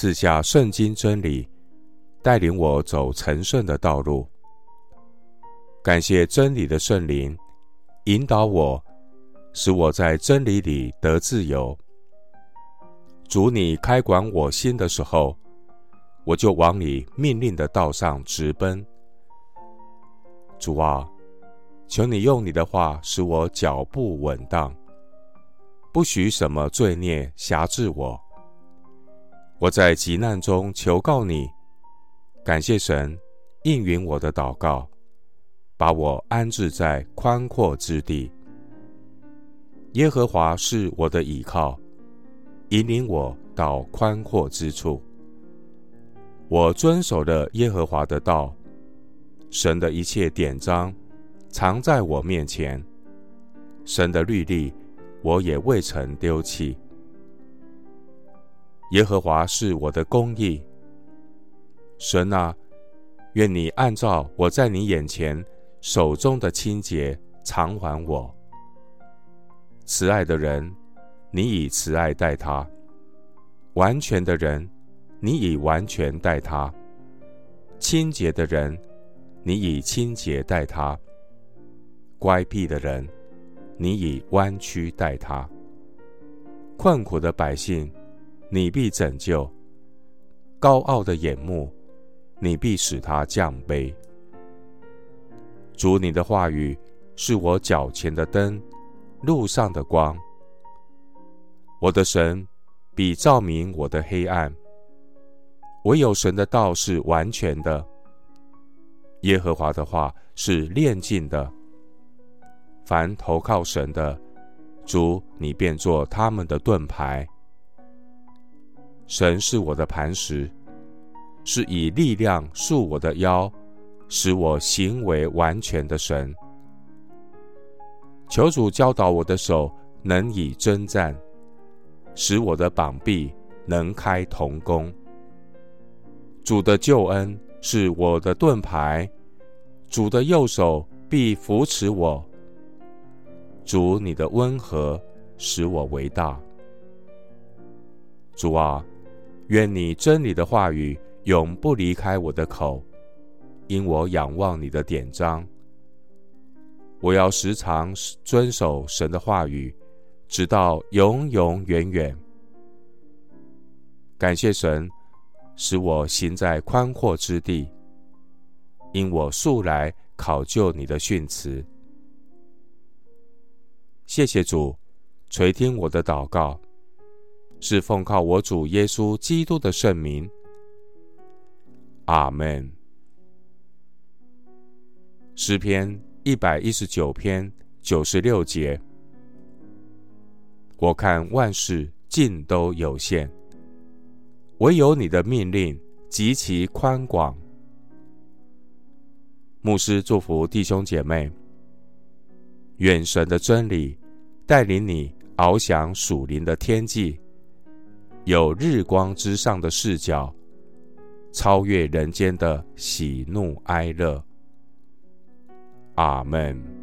赐下圣经真理，带领我走成圣的道路。感谢真理的圣灵引导我，使我在真理里得自由。主，你开管我心的时候，我就往你命令的道上直奔。主啊，求你用你的话使我脚步稳当，不许什么罪孽辖制我。我在急难中求告你，感谢神应允我的祷告。把我安置在宽阔之地。耶和华是我的倚靠，引领我到宽阔之处。我遵守了耶和华的道，神的一切典章藏在我面前，神的律例我也未曾丢弃。耶和华是我的公义，神啊，愿你按照我在你眼前。手中的清洁偿还我。慈爱的人，你以慈爱待他；完全的人，你以完全待他；清洁的人，你以清洁待他；乖僻的人，你以弯曲待他；困苦的百姓，你必拯救；高傲的眼目，你必使他降卑。主，你的话语是我脚前的灯，路上的光。我的神必照明我的黑暗。唯有神的道是完全的，耶和华的话是炼净的。凡投靠神的，主，你便做他们的盾牌。神是我的磐石，是以力量束我的腰。使我行为完全的神，求主教导我的手能以征战，使我的膀臂能开铜弓。主的救恩是我的盾牌，主的右手必扶持我。主，你的温和使我为大。主啊，愿你真理的话语永不离开我的口。因我仰望你的典章，我要时常遵守神的话语，直到永永远远。感谢神，使我行在宽阔之地，因我素来考究你的训词。谢谢主，垂听我的祷告，是奉靠我主耶稣基督的圣名。阿门。诗篇一百一十九篇九十六节：我看万事尽都有限，唯有你的命令极其宽广。牧师祝福弟兄姐妹，愿神的真理带领你翱翔属灵的天际，有日光之上的视角，超越人间的喜怒哀乐。阿门。